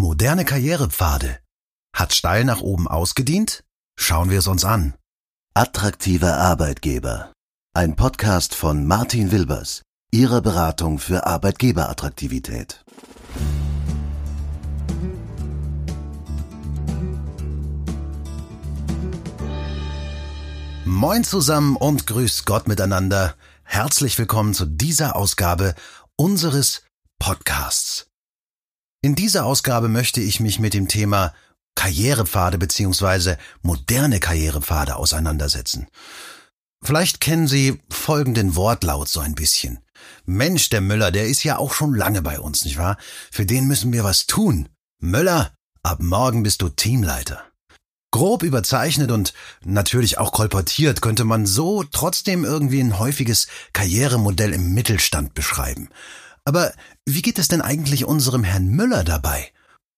Moderne Karrierepfade. Hat steil nach oben ausgedient? Schauen wir es uns an. Attraktive Arbeitgeber. Ein Podcast von Martin Wilbers, Ihrer Beratung für Arbeitgeberattraktivität. Moin zusammen und grüß Gott miteinander. Herzlich willkommen zu dieser Ausgabe unseres Podcasts. In dieser Ausgabe möchte ich mich mit dem Thema Karrierepfade beziehungsweise moderne Karrierepfade auseinandersetzen. Vielleicht kennen Sie folgenden Wortlaut so ein bisschen. Mensch, der Müller, der ist ja auch schon lange bei uns, nicht wahr? Für den müssen wir was tun. Müller, ab morgen bist du Teamleiter. Grob überzeichnet und natürlich auch kolportiert könnte man so trotzdem irgendwie ein häufiges Karrieremodell im Mittelstand beschreiben. Aber wie geht es denn eigentlich unserem Herrn Müller dabei?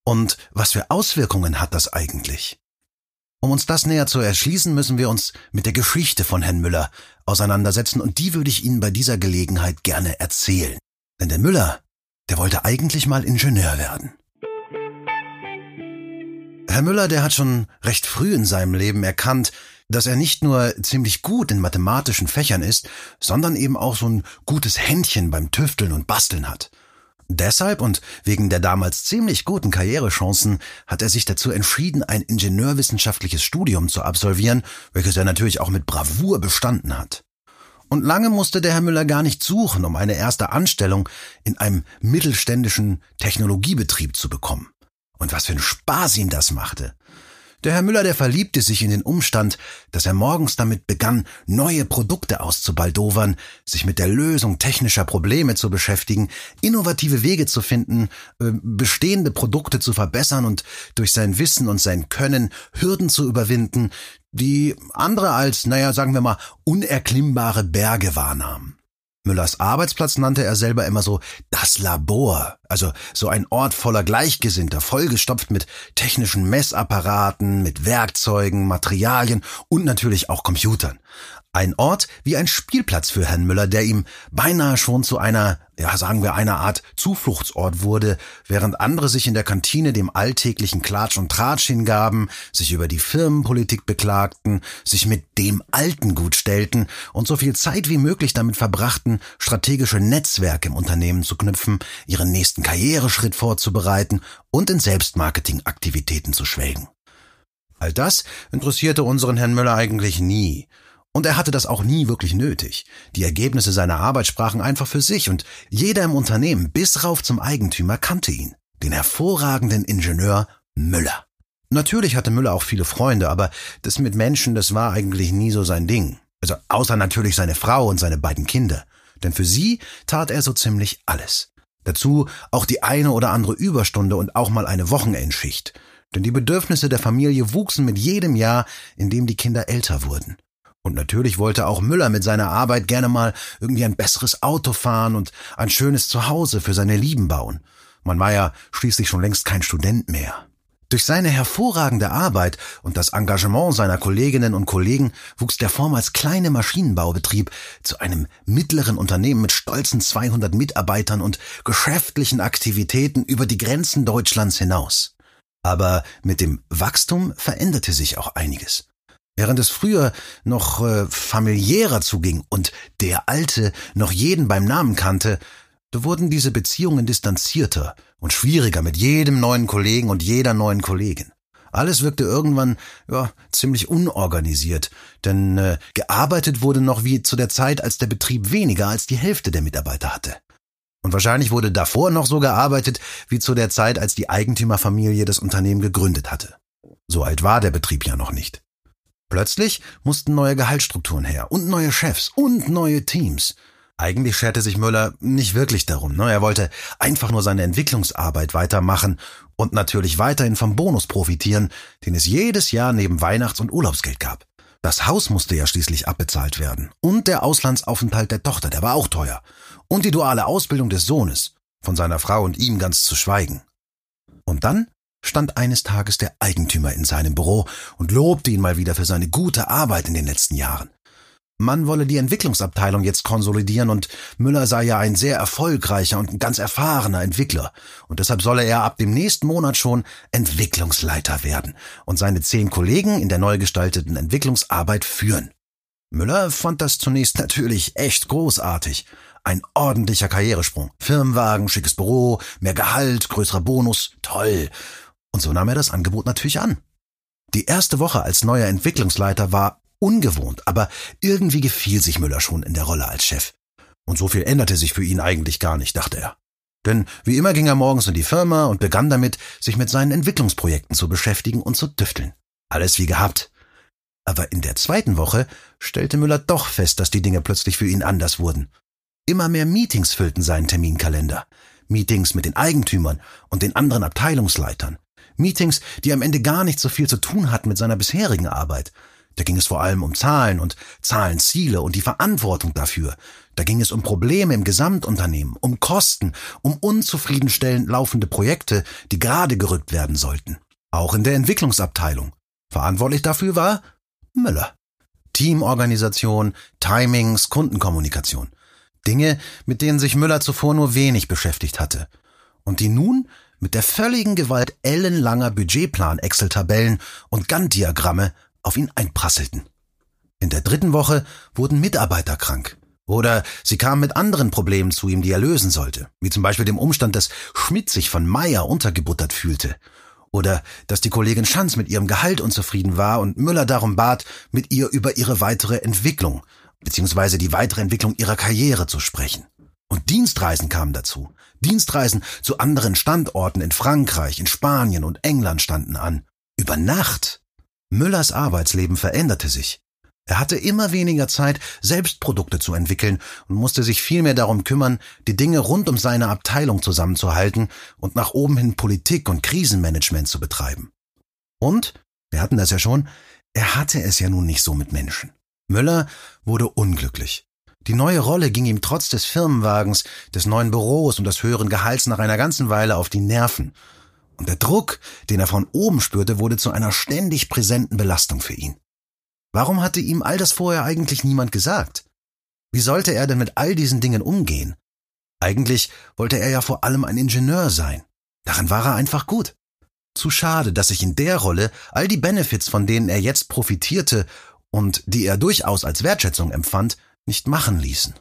Und was für Auswirkungen hat das eigentlich? Um uns das näher zu erschließen, müssen wir uns mit der Geschichte von Herrn Müller auseinandersetzen und die würde ich Ihnen bei dieser Gelegenheit gerne erzählen. Denn der Müller, der wollte eigentlich mal Ingenieur werden. Herr Müller, der hat schon recht früh in seinem Leben erkannt, dass er nicht nur ziemlich gut in mathematischen Fächern ist, sondern eben auch so ein gutes Händchen beim Tüfteln und Basteln hat. Deshalb und wegen der damals ziemlich guten Karrierechancen hat er sich dazu entschieden, ein ingenieurwissenschaftliches Studium zu absolvieren, welches er natürlich auch mit Bravour bestanden hat. Und lange musste der Herr Müller gar nicht suchen, um eine erste Anstellung in einem mittelständischen Technologiebetrieb zu bekommen. Und was für ein Spaß ihm das machte. Der Herr Müller, der verliebte sich in den Umstand, dass er morgens damit begann, neue Produkte auszubaldowern, sich mit der Lösung technischer Probleme zu beschäftigen, innovative Wege zu finden, äh, bestehende Produkte zu verbessern und durch sein Wissen und sein Können Hürden zu überwinden, die andere als, naja, sagen wir mal, unerklimmbare Berge wahrnahmen. Müllers Arbeitsplatz nannte er selber immer so das Labor, also so ein Ort voller Gleichgesinnter, vollgestopft mit technischen Messapparaten, mit Werkzeugen, Materialien und natürlich auch Computern. Ein Ort wie ein Spielplatz für Herrn Müller, der ihm beinahe schon zu einer, ja sagen wir, einer Art Zufluchtsort wurde, während andere sich in der Kantine dem alltäglichen Klatsch und Tratsch hingaben, sich über die Firmenpolitik beklagten, sich mit dem Alten gut stellten und so viel Zeit wie möglich damit verbrachten, strategische Netzwerke im Unternehmen zu knüpfen, ihren nächsten Karriereschritt vorzubereiten und in Selbstmarketingaktivitäten zu schwelgen. All das interessierte unseren Herrn Müller eigentlich nie. Und er hatte das auch nie wirklich nötig. Die Ergebnisse seiner Arbeit sprachen einfach für sich und jeder im Unternehmen bis rauf zum Eigentümer kannte ihn, den hervorragenden Ingenieur Müller. Natürlich hatte Müller auch viele Freunde, aber das mit Menschen, das war eigentlich nie so sein Ding. Also außer natürlich seine Frau und seine beiden Kinder. Denn für sie tat er so ziemlich alles. Dazu auch die eine oder andere Überstunde und auch mal eine Wochenendschicht. Denn die Bedürfnisse der Familie wuchsen mit jedem Jahr, in dem die Kinder älter wurden. Und natürlich wollte auch Müller mit seiner Arbeit gerne mal irgendwie ein besseres Auto fahren und ein schönes Zuhause für seine Lieben bauen. Man war ja schließlich schon längst kein Student mehr. Durch seine hervorragende Arbeit und das Engagement seiner Kolleginnen und Kollegen wuchs der vormals kleine Maschinenbaubetrieb zu einem mittleren Unternehmen mit stolzen 200 Mitarbeitern und geschäftlichen Aktivitäten über die Grenzen Deutschlands hinaus. Aber mit dem Wachstum veränderte sich auch einiges. Während es früher noch äh, familiärer zuging und der Alte noch jeden beim Namen kannte, da wurden diese Beziehungen distanzierter und schwieriger mit jedem neuen Kollegen und jeder neuen Kollegin. Alles wirkte irgendwann ja, ziemlich unorganisiert, denn äh, gearbeitet wurde noch wie zu der Zeit, als der Betrieb weniger als die Hälfte der Mitarbeiter hatte. Und wahrscheinlich wurde davor noch so gearbeitet wie zu der Zeit, als die Eigentümerfamilie das Unternehmen gegründet hatte. So alt war der Betrieb ja noch nicht. Plötzlich mussten neue Gehaltsstrukturen her und neue Chefs und neue Teams. Eigentlich scherte sich Müller nicht wirklich darum. Ne? Er wollte einfach nur seine Entwicklungsarbeit weitermachen und natürlich weiterhin vom Bonus profitieren, den es jedes Jahr neben Weihnachts- und Urlaubsgeld gab. Das Haus musste ja schließlich abbezahlt werden. Und der Auslandsaufenthalt der Tochter, der war auch teuer. Und die duale Ausbildung des Sohnes, von seiner Frau und ihm ganz zu schweigen. Und dann stand eines Tages der Eigentümer in seinem Büro und lobte ihn mal wieder für seine gute Arbeit in den letzten Jahren. Man wolle die Entwicklungsabteilung jetzt konsolidieren und Müller sei ja ein sehr erfolgreicher und ganz erfahrener Entwickler. Und deshalb solle er ab dem nächsten Monat schon Entwicklungsleiter werden und seine zehn Kollegen in der neu gestalteten Entwicklungsarbeit führen. Müller fand das zunächst natürlich echt großartig. Ein ordentlicher Karrieresprung. Firmenwagen, schickes Büro, mehr Gehalt, größerer Bonus. Toll. Und so nahm er das Angebot natürlich an. Die erste Woche als neuer Entwicklungsleiter war ungewohnt, aber irgendwie gefiel sich Müller schon in der Rolle als Chef. Und so viel änderte sich für ihn eigentlich gar nicht, dachte er. Denn wie immer ging er morgens in die Firma und begann damit, sich mit seinen Entwicklungsprojekten zu beschäftigen und zu düfteln. Alles wie gehabt. Aber in der zweiten Woche stellte Müller doch fest, dass die Dinge plötzlich für ihn anders wurden. Immer mehr Meetings füllten seinen Terminkalender. Meetings mit den Eigentümern und den anderen Abteilungsleitern. Meetings, die am Ende gar nicht so viel zu tun hatten mit seiner bisherigen Arbeit, da ging es vor allem um Zahlen und Zahlenziele und die Verantwortung dafür. Da ging es um Probleme im Gesamtunternehmen, um Kosten, um unzufriedenstellend laufende Projekte, die gerade gerückt werden sollten. Auch in der Entwicklungsabteilung. Verantwortlich dafür war Müller. Teamorganisation, Timings, Kundenkommunikation. Dinge, mit denen sich Müller zuvor nur wenig beschäftigt hatte. Und die nun mit der völligen Gewalt ellenlanger Budgetplan-Excel-Tabellen und Gantt-Diagramme auf ihn einprasselten. In der dritten Woche wurden Mitarbeiter krank. Oder sie kamen mit anderen Problemen zu ihm, die er lösen sollte, wie zum Beispiel dem Umstand, dass Schmidt sich von Meier untergebuttert fühlte. Oder dass die Kollegin Schanz mit ihrem Gehalt unzufrieden war und Müller darum bat, mit ihr über ihre weitere Entwicklung, beziehungsweise die weitere Entwicklung ihrer Karriere zu sprechen. Und Dienstreisen kamen dazu. Dienstreisen zu anderen Standorten in Frankreich, in Spanien und England standen an. Über Nacht. Müllers Arbeitsleben veränderte sich. Er hatte immer weniger Zeit, selbst Produkte zu entwickeln und musste sich vielmehr darum kümmern, die Dinge rund um seine Abteilung zusammenzuhalten und nach oben hin Politik und Krisenmanagement zu betreiben. Und, wir hatten das ja schon, er hatte es ja nun nicht so mit Menschen. Müller wurde unglücklich. Die neue Rolle ging ihm trotz des Firmenwagens, des neuen Büros und des höheren Gehalts nach einer ganzen Weile auf die Nerven und der Druck, den er von oben spürte, wurde zu einer ständig präsenten Belastung für ihn. Warum hatte ihm all das vorher eigentlich niemand gesagt? Wie sollte er denn mit all diesen Dingen umgehen? Eigentlich wollte er ja vor allem ein Ingenieur sein. Darin war er einfach gut. Zu schade, dass sich in der Rolle all die Benefits, von denen er jetzt profitierte und die er durchaus als Wertschätzung empfand, nicht machen ließen.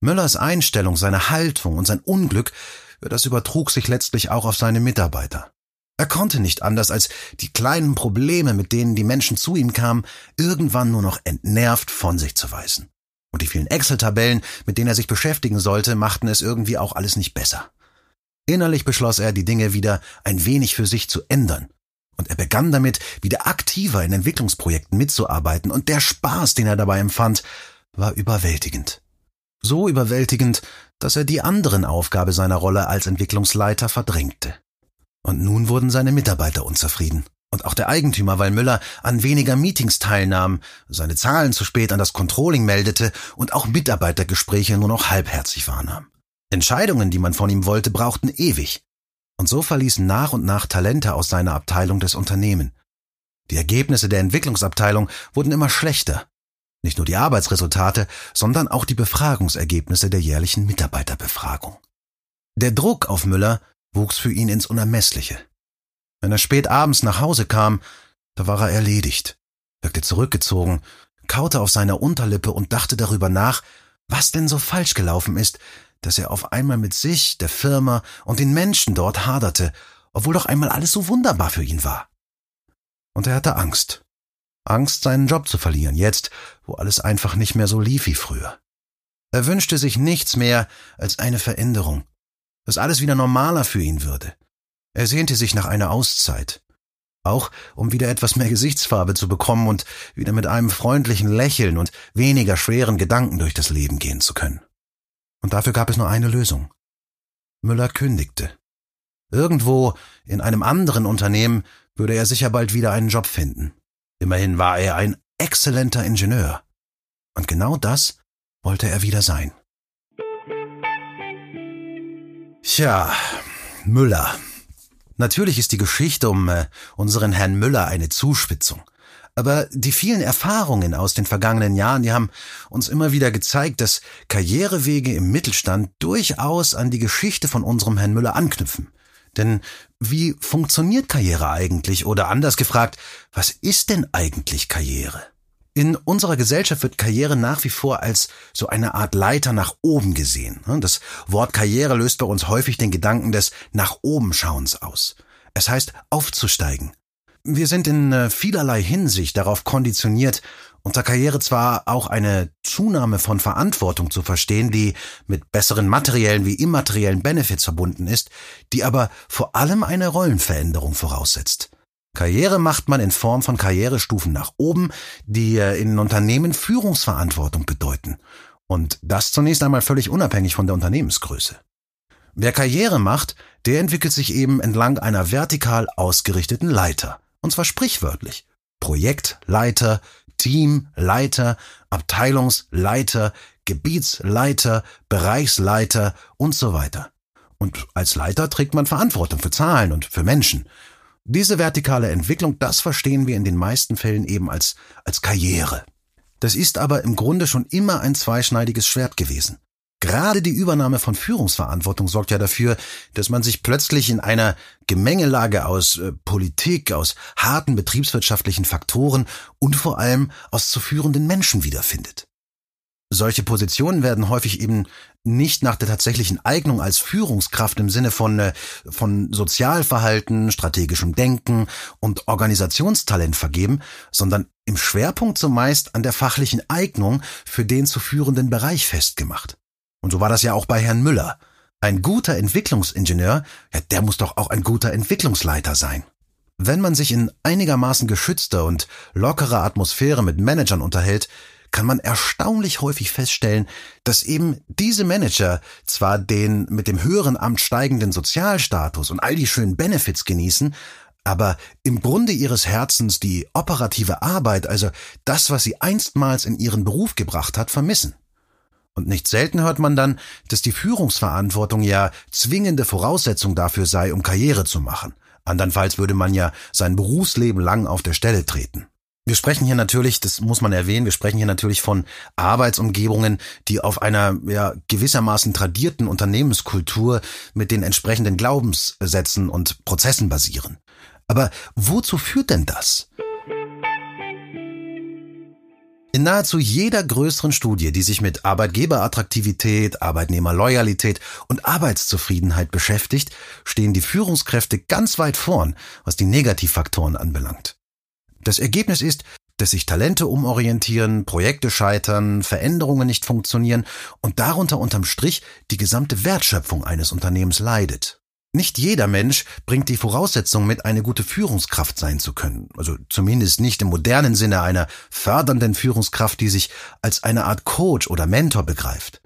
Müllers Einstellung, seine Haltung und sein Unglück das übertrug sich letztlich auch auf seine Mitarbeiter. Er konnte nicht anders, als die kleinen Probleme, mit denen die Menschen zu ihm kamen, irgendwann nur noch entnervt von sich zu weisen. Und die vielen Excel-Tabellen, mit denen er sich beschäftigen sollte, machten es irgendwie auch alles nicht besser. Innerlich beschloss er, die Dinge wieder ein wenig für sich zu ändern. Und er begann damit, wieder aktiver in Entwicklungsprojekten mitzuarbeiten, und der Spaß, den er dabei empfand, war überwältigend. So überwältigend, dass er die anderen Aufgabe seiner Rolle als Entwicklungsleiter verdrängte. Und nun wurden seine Mitarbeiter unzufrieden. Und auch der Eigentümer, weil Müller an weniger Meetings teilnahm, seine Zahlen zu spät an das Controlling meldete und auch Mitarbeitergespräche nur noch halbherzig wahrnahm. Entscheidungen, die man von ihm wollte, brauchten ewig. Und so verließen nach und nach Talente aus seiner Abteilung des Unternehmen. Die Ergebnisse der Entwicklungsabteilung wurden immer schlechter nicht nur die Arbeitsresultate, sondern auch die Befragungsergebnisse der jährlichen Mitarbeiterbefragung. Der Druck auf Müller wuchs für ihn ins Unermessliche. Wenn er spät abends nach Hause kam, da war er erledigt, wirkte zurückgezogen, kaute auf seiner Unterlippe und dachte darüber nach, was denn so falsch gelaufen ist, dass er auf einmal mit sich, der Firma und den Menschen dort haderte, obwohl doch einmal alles so wunderbar für ihn war. Und er hatte Angst. Angst, seinen Job zu verlieren, jetzt, wo alles einfach nicht mehr so lief wie früher. Er wünschte sich nichts mehr als eine Veränderung, dass alles wieder normaler für ihn würde. Er sehnte sich nach einer Auszeit, auch um wieder etwas mehr Gesichtsfarbe zu bekommen und wieder mit einem freundlichen Lächeln und weniger schweren Gedanken durch das Leben gehen zu können. Und dafür gab es nur eine Lösung. Müller kündigte. Irgendwo in einem anderen Unternehmen würde er sicher bald wieder einen Job finden. Immerhin war er ein exzellenter Ingenieur. Und genau das wollte er wieder sein. Tja, Müller. Natürlich ist die Geschichte um äh, unseren Herrn Müller eine Zuspitzung. Aber die vielen Erfahrungen aus den vergangenen Jahren, die haben uns immer wieder gezeigt, dass Karrierewege im Mittelstand durchaus an die Geschichte von unserem Herrn Müller anknüpfen. Denn wie funktioniert Karriere eigentlich? Oder anders gefragt, was ist denn eigentlich Karriere? In unserer Gesellschaft wird Karriere nach wie vor als so eine Art Leiter nach oben gesehen. Das Wort Karriere löst bei uns häufig den Gedanken des nach oben Schauens aus. Es heißt aufzusteigen. Wir sind in äh, vielerlei Hinsicht darauf konditioniert, unter Karriere zwar auch eine Zunahme von Verantwortung zu verstehen, die mit besseren materiellen wie immateriellen Benefits verbunden ist, die aber vor allem eine Rollenveränderung voraussetzt. Karriere macht man in Form von Karrierestufen nach oben, die äh, in Unternehmen Führungsverantwortung bedeuten. Und das zunächst einmal völlig unabhängig von der Unternehmensgröße. Wer Karriere macht, der entwickelt sich eben entlang einer vertikal ausgerichteten Leiter. Und zwar sprichwörtlich. Projektleiter, Teamleiter, Abteilungsleiter, Gebietsleiter, Bereichsleiter und so weiter. Und als Leiter trägt man Verantwortung für Zahlen und für Menschen. Diese vertikale Entwicklung, das verstehen wir in den meisten Fällen eben als, als Karriere. Das ist aber im Grunde schon immer ein zweischneidiges Schwert gewesen. Gerade die Übernahme von Führungsverantwortung sorgt ja dafür, dass man sich plötzlich in einer Gemengelage aus äh, Politik, aus harten betriebswirtschaftlichen Faktoren und vor allem aus zu führenden Menschen wiederfindet. Solche Positionen werden häufig eben nicht nach der tatsächlichen Eignung als Führungskraft im Sinne von, äh, von Sozialverhalten, strategischem Denken und Organisationstalent vergeben, sondern im Schwerpunkt zumeist an der fachlichen Eignung für den zu führenden Bereich festgemacht. Und so war das ja auch bei Herrn Müller. Ein guter Entwicklungsingenieur, ja, der muss doch auch ein guter Entwicklungsleiter sein. Wenn man sich in einigermaßen geschützter und lockerer Atmosphäre mit Managern unterhält, kann man erstaunlich häufig feststellen, dass eben diese Manager zwar den mit dem höheren Amt steigenden Sozialstatus und all die schönen Benefits genießen, aber im Grunde ihres Herzens die operative Arbeit, also das, was sie einstmals in ihren Beruf gebracht hat, vermissen. Und nicht selten hört man dann, dass die Führungsverantwortung ja zwingende Voraussetzung dafür sei, um Karriere zu machen. Andernfalls würde man ja sein Berufsleben lang auf der Stelle treten. Wir sprechen hier natürlich, das muss man erwähnen, wir sprechen hier natürlich von Arbeitsumgebungen, die auf einer ja, gewissermaßen tradierten Unternehmenskultur mit den entsprechenden Glaubenssätzen und Prozessen basieren. Aber wozu führt denn das? In nahezu jeder größeren Studie, die sich mit Arbeitgeberattraktivität, Arbeitnehmerloyalität und Arbeitszufriedenheit beschäftigt, stehen die Führungskräfte ganz weit vorn, was die Negativfaktoren anbelangt. Das Ergebnis ist, dass sich Talente umorientieren, Projekte scheitern, Veränderungen nicht funktionieren und darunter unterm Strich die gesamte Wertschöpfung eines Unternehmens leidet. Nicht jeder Mensch bringt die Voraussetzung mit, eine gute Führungskraft sein zu können. Also zumindest nicht im modernen Sinne einer fördernden Führungskraft, die sich als eine Art Coach oder Mentor begreift.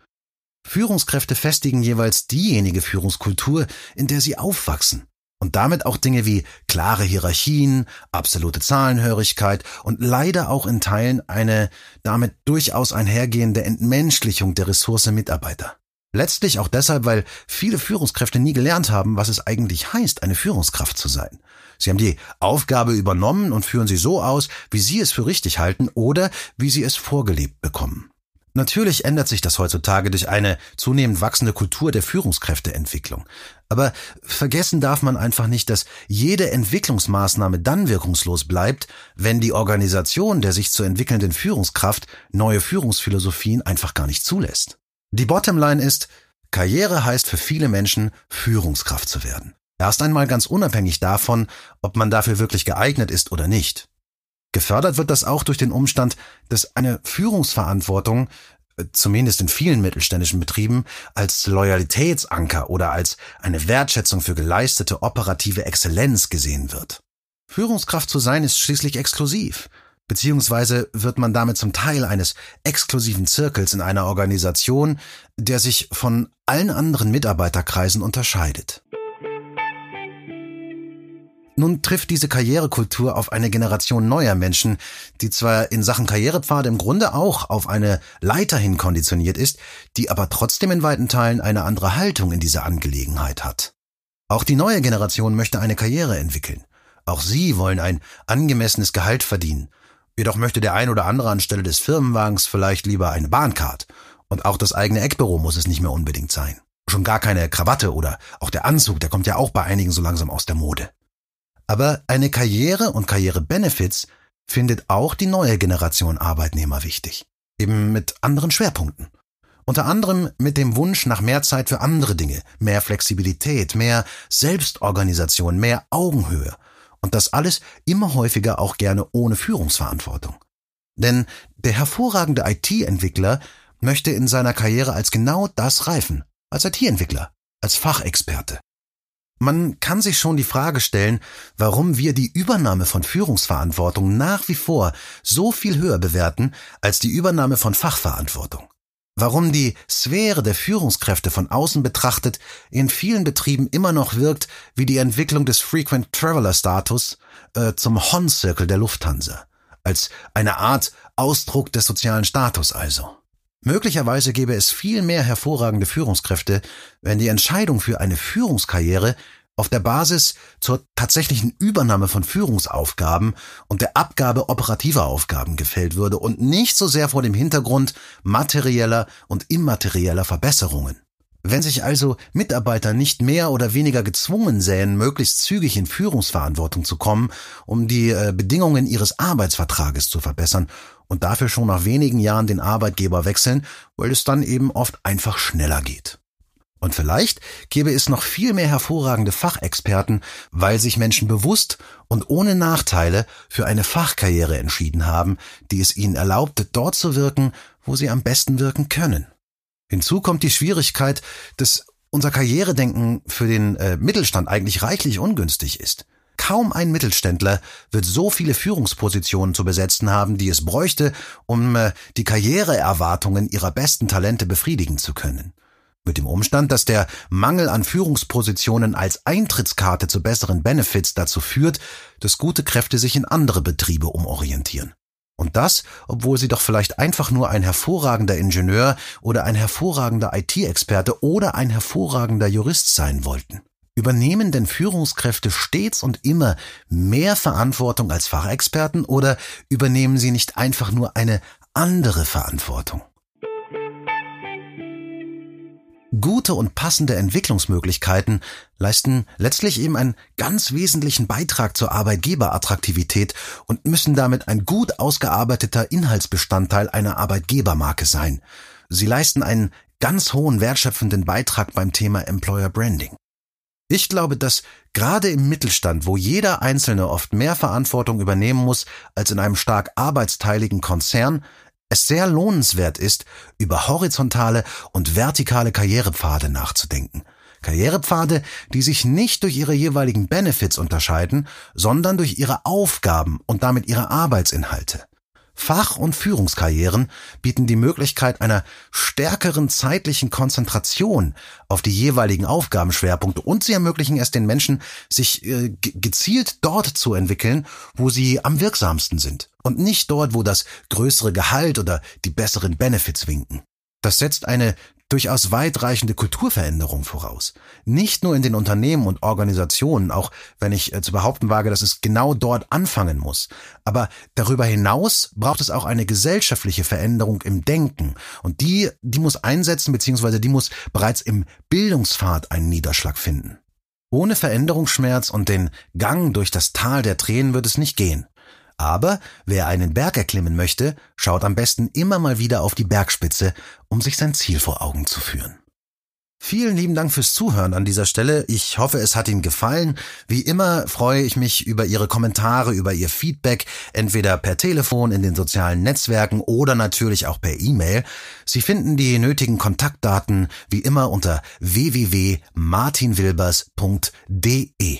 Führungskräfte festigen jeweils diejenige Führungskultur, in der sie aufwachsen und damit auch Dinge wie klare Hierarchien, absolute Zahlenhörigkeit und leider auch in Teilen eine damit durchaus einhergehende Entmenschlichung der Ressource Mitarbeiter. Letztlich auch deshalb, weil viele Führungskräfte nie gelernt haben, was es eigentlich heißt, eine Führungskraft zu sein. Sie haben die Aufgabe übernommen und führen sie so aus, wie sie es für richtig halten oder wie sie es vorgelebt bekommen. Natürlich ändert sich das heutzutage durch eine zunehmend wachsende Kultur der Führungskräfteentwicklung. Aber vergessen darf man einfach nicht, dass jede Entwicklungsmaßnahme dann wirkungslos bleibt, wenn die Organisation der sich zu entwickelnden Führungskraft neue Führungsphilosophien einfach gar nicht zulässt. Die Bottomline ist, Karriere heißt für viele Menschen, Führungskraft zu werden. Erst einmal ganz unabhängig davon, ob man dafür wirklich geeignet ist oder nicht. Gefördert wird das auch durch den Umstand, dass eine Führungsverantwortung, äh, zumindest in vielen mittelständischen Betrieben, als Loyalitätsanker oder als eine Wertschätzung für geleistete operative Exzellenz gesehen wird. Führungskraft zu sein ist schließlich exklusiv, beziehungsweise wird man damit zum Teil eines exklusiven Zirkels in einer Organisation, der sich von allen anderen Mitarbeiterkreisen unterscheidet. Nun trifft diese Karrierekultur auf eine Generation neuer Menschen, die zwar in Sachen Karrierepfade im Grunde auch auf eine Leiter hin konditioniert ist, die aber trotzdem in weiten Teilen eine andere Haltung in dieser Angelegenheit hat. Auch die neue Generation möchte eine Karriere entwickeln. Auch sie wollen ein angemessenes Gehalt verdienen. Jedoch möchte der ein oder andere anstelle des Firmenwagens vielleicht lieber eine Bahncard. Und auch das eigene Eckbüro muss es nicht mehr unbedingt sein. Schon gar keine Krawatte oder auch der Anzug, der kommt ja auch bei einigen so langsam aus der Mode. Aber eine Karriere und Karrierebenefits findet auch die neue Generation Arbeitnehmer wichtig. Eben mit anderen Schwerpunkten. Unter anderem mit dem Wunsch nach mehr Zeit für andere Dinge, mehr Flexibilität, mehr Selbstorganisation, mehr Augenhöhe. Und das alles immer häufiger auch gerne ohne Führungsverantwortung. Denn der hervorragende IT-Entwickler möchte in seiner Karriere als genau das reifen, als IT-Entwickler, als Fachexperte. Man kann sich schon die Frage stellen, warum wir die Übernahme von Führungsverantwortung nach wie vor so viel höher bewerten als die Übernahme von Fachverantwortung. Warum die Sphäre der Führungskräfte von außen betrachtet in vielen Betrieben immer noch wirkt wie die Entwicklung des Frequent Traveler Status äh, zum Hon-Circle der Lufthansa. Als eine Art Ausdruck des sozialen Status also. Möglicherweise gäbe es viel mehr hervorragende Führungskräfte, wenn die Entscheidung für eine Führungskarriere auf der Basis zur tatsächlichen Übernahme von Führungsaufgaben und der Abgabe operativer Aufgaben gefällt würde und nicht so sehr vor dem Hintergrund materieller und immaterieller Verbesserungen. Wenn sich also Mitarbeiter nicht mehr oder weniger gezwungen sähen, möglichst zügig in Führungsverantwortung zu kommen, um die äh, Bedingungen ihres Arbeitsvertrages zu verbessern und dafür schon nach wenigen Jahren den Arbeitgeber wechseln, weil es dann eben oft einfach schneller geht. Und vielleicht gäbe es noch viel mehr hervorragende Fachexperten, weil sich Menschen bewusst und ohne Nachteile für eine Fachkarriere entschieden haben, die es ihnen erlaubt, dort zu wirken, wo sie am besten wirken können. Hinzu kommt die Schwierigkeit, dass unser Karrieredenken für den äh, Mittelstand eigentlich reichlich ungünstig ist. Kaum ein Mittelständler wird so viele Führungspositionen zu besetzen haben, die es bräuchte, um äh, die Karriereerwartungen ihrer besten Talente befriedigen zu können. Mit dem Umstand, dass der Mangel an Führungspositionen als Eintrittskarte zu besseren Benefits dazu führt, dass gute Kräfte sich in andere Betriebe umorientieren. Und das, obwohl sie doch vielleicht einfach nur ein hervorragender Ingenieur oder ein hervorragender IT-Experte oder ein hervorragender Jurist sein wollten. Übernehmen denn Führungskräfte stets und immer mehr Verantwortung als Fachexperten oder übernehmen sie nicht einfach nur eine andere Verantwortung? Gute und passende Entwicklungsmöglichkeiten leisten letztlich eben einen ganz wesentlichen Beitrag zur Arbeitgeberattraktivität und müssen damit ein gut ausgearbeiteter Inhaltsbestandteil einer Arbeitgebermarke sein. Sie leisten einen ganz hohen wertschöpfenden Beitrag beim Thema Employer Branding. Ich glaube, dass gerade im Mittelstand, wo jeder Einzelne oft mehr Verantwortung übernehmen muss als in einem stark arbeitsteiligen Konzern, es sehr lohnenswert ist, über horizontale und vertikale Karrierepfade nachzudenken. Karrierepfade, die sich nicht durch ihre jeweiligen Benefits unterscheiden, sondern durch ihre Aufgaben und damit ihre Arbeitsinhalte. Fach- und Führungskarrieren bieten die Möglichkeit einer stärkeren zeitlichen Konzentration auf die jeweiligen Aufgabenschwerpunkte und sie ermöglichen es den Menschen, sich äh, gezielt dort zu entwickeln, wo sie am wirksamsten sind und nicht dort, wo das größere Gehalt oder die besseren Benefits winken. Das setzt eine durchaus weitreichende Kulturveränderung voraus. Nicht nur in den Unternehmen und Organisationen, auch wenn ich äh, zu behaupten wage, dass es genau dort anfangen muss. Aber darüber hinaus braucht es auch eine gesellschaftliche Veränderung im Denken. Und die, die muss einsetzen, beziehungsweise die muss bereits im Bildungspfad einen Niederschlag finden. Ohne Veränderungsschmerz und den Gang durch das Tal der Tränen wird es nicht gehen. Aber wer einen Berg erklimmen möchte, schaut am besten immer mal wieder auf die Bergspitze, um sich sein Ziel vor Augen zu führen. Vielen lieben Dank fürs Zuhören an dieser Stelle. Ich hoffe, es hat Ihnen gefallen. Wie immer freue ich mich über Ihre Kommentare, über Ihr Feedback, entweder per Telefon in den sozialen Netzwerken oder natürlich auch per E-Mail. Sie finden die nötigen Kontaktdaten wie immer unter www.martinwilbers.de.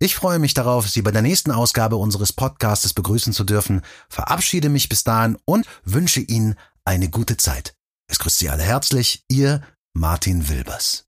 Ich freue mich darauf, Sie bei der nächsten Ausgabe unseres Podcastes begrüßen zu dürfen, verabschiede mich bis dahin und wünsche Ihnen eine gute Zeit. Es grüßt Sie alle herzlich, Ihr Martin Wilbers.